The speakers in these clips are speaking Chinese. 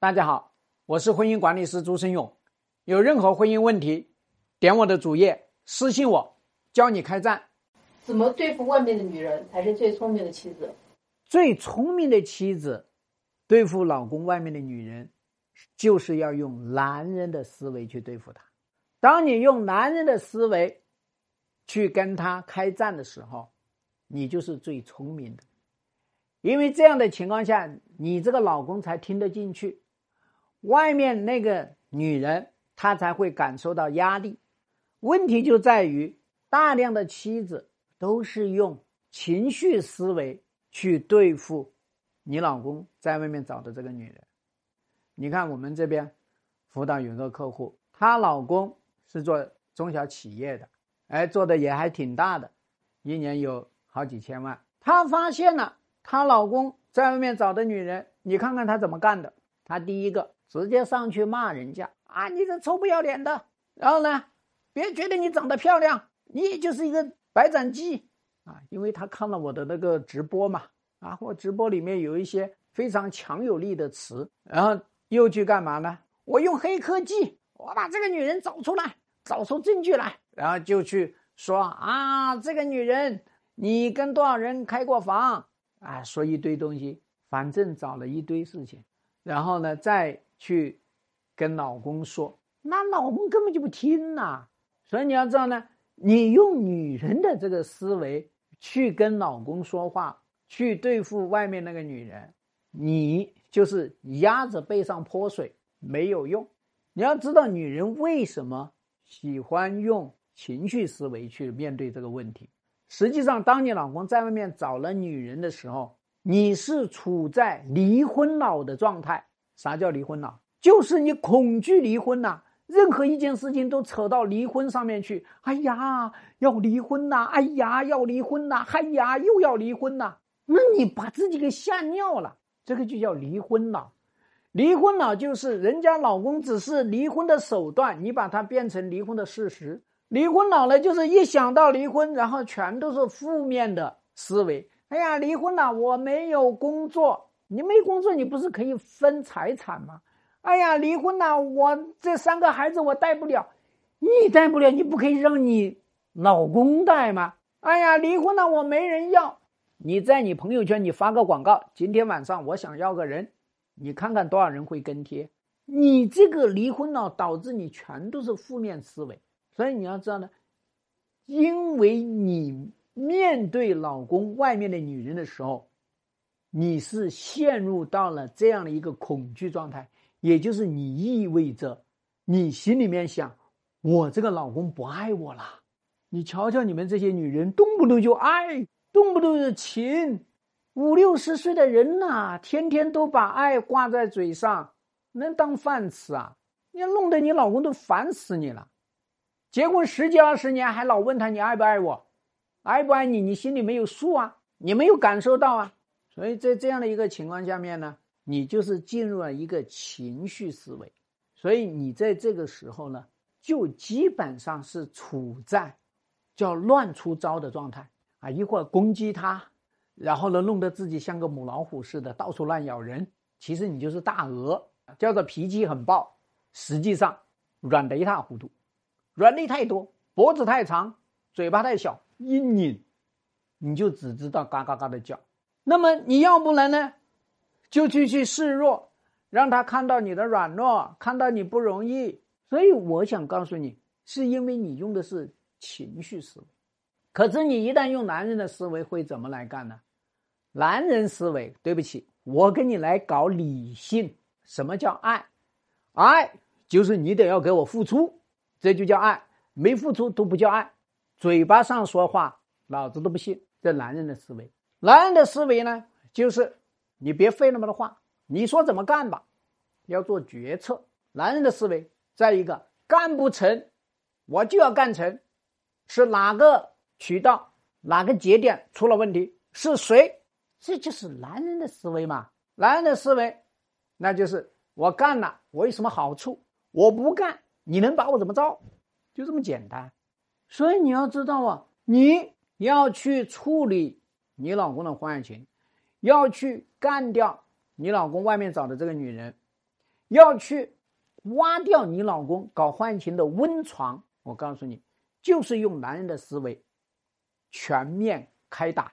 大家好，我是婚姻管理师朱生勇。有任何婚姻问题，点我的主页私信我，教你开战。怎么对付外面的女人才是最聪明的妻子？最聪明的妻子对付老公外面的女人，就是要用男人的思维去对付他。当你用男人的思维去跟他开战的时候，你就是最聪明的。因为这样的情况下，你这个老公才听得进去，外面那个女人她才会感受到压力。问题就在于大量的妻子都是用情绪思维去对付你老公在外面找的这个女人。你看我们这边辅导有个客户，她老公是做中小企业的，哎，做的也还挺大的，一年有好几千万。她发现了。她老公在外面找的女人，你看看他怎么干的？他第一个直接上去骂人家啊，你这臭不要脸的！然后呢，别觉得你长得漂亮，你也就是一个白斩鸡啊！因为他看了我的那个直播嘛，啊，我直播里面有一些非常强有力的词，然后又去干嘛呢？我用黑科技，我把这个女人找出来，找出证据来，然后就去说啊，这个女人，你跟多少人开过房？啊，说一堆东西，反正找了一堆事情，然后呢，再去跟老公说，那老公根本就不听呐。所以你要知道呢，你用女人的这个思维去跟老公说话，去对付外面那个女人，你就是鸭子背上泼水，没有用。你要知道，女人为什么喜欢用情绪思维去面对这个问题。实际上，当你老公在外面找了女人的时候，你是处在离婚脑的状态。啥叫离婚脑？就是你恐惧离婚呐，任何一件事情都扯到离婚上面去。哎呀，要离婚呐！哎呀，要离婚呐！哎呀，又要离婚呐！那你把自己给吓尿了，这个就叫离婚脑。离婚脑就是人家老公只是离婚的手段，你把它变成离婚的事实。离婚脑呢，就是一想到离婚，然后全都是负面的思维。哎呀，离婚了，我没有工作，你没工作，你不是可以分财产吗？哎呀，离婚了，我这三个孩子我带不了，你带不了，你不可以让你老公带吗？哎呀，离婚了，我没人要，你在你朋友圈你发个广告，今天晚上我想要个人，你看看多少人会跟贴？你这个离婚了导致你全都是负面思维。所以你要知道呢，因为你面对老公外面的女人的时候，你是陷入到了这样的一个恐惧状态，也就是你意味着你心里面想，我这个老公不爱我了。你瞧瞧你们这些女人，动不动就爱，动不动就情，五六十岁的人呐，天天都把爱挂在嘴上，能当饭吃啊？你弄得你老公都烦死你了。结婚十几二十年，还老问他你爱不爱我，爱不爱你？你心里没有数啊，你没有感受到啊。所以在这样的一个情况下面呢，你就是进入了一个情绪思维。所以你在这个时候呢，就基本上是处在叫乱出招的状态啊。一会儿攻击他，然后呢，弄得自己像个母老虎似的，到处乱咬人。其实你就是大鹅，叫做脾气很暴，实际上软的一塌糊涂。软肋太多，脖子太长，嘴巴太小，一拧，你就只知道嘎嘎嘎的叫。那么你要不然呢，就去去示弱，让他看到你的软弱，看到你不容易。所以我想告诉你，是因为你用的是情绪思维。可是你一旦用男人的思维，会怎么来干呢？男人思维，对不起，我跟你来搞理性。什么叫爱？爱就是你得要给我付出。这就叫爱，没付出都不叫爱。嘴巴上说话，老子都不信。这男人的思维，男人的思维呢，就是你别废那么多话，你说怎么干吧，要做决策。男人的思维，再一个干不成，我就要干成，是哪个渠道、哪个节点出了问题，是谁？这就是男人的思维嘛。男人的思维，那就是我干了，我有什么好处？我不干。你能把我怎么着？就这么简单。所以你要知道啊，你要去处理你老公的婚外情，要去干掉你老公外面找的这个女人，要去挖掉你老公搞婚外情的温床。我告诉你，就是用男人的思维全面开打。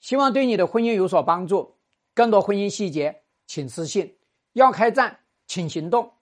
希望对你的婚姻有所帮助。更多婚姻细节，请私信。要开战，请行动。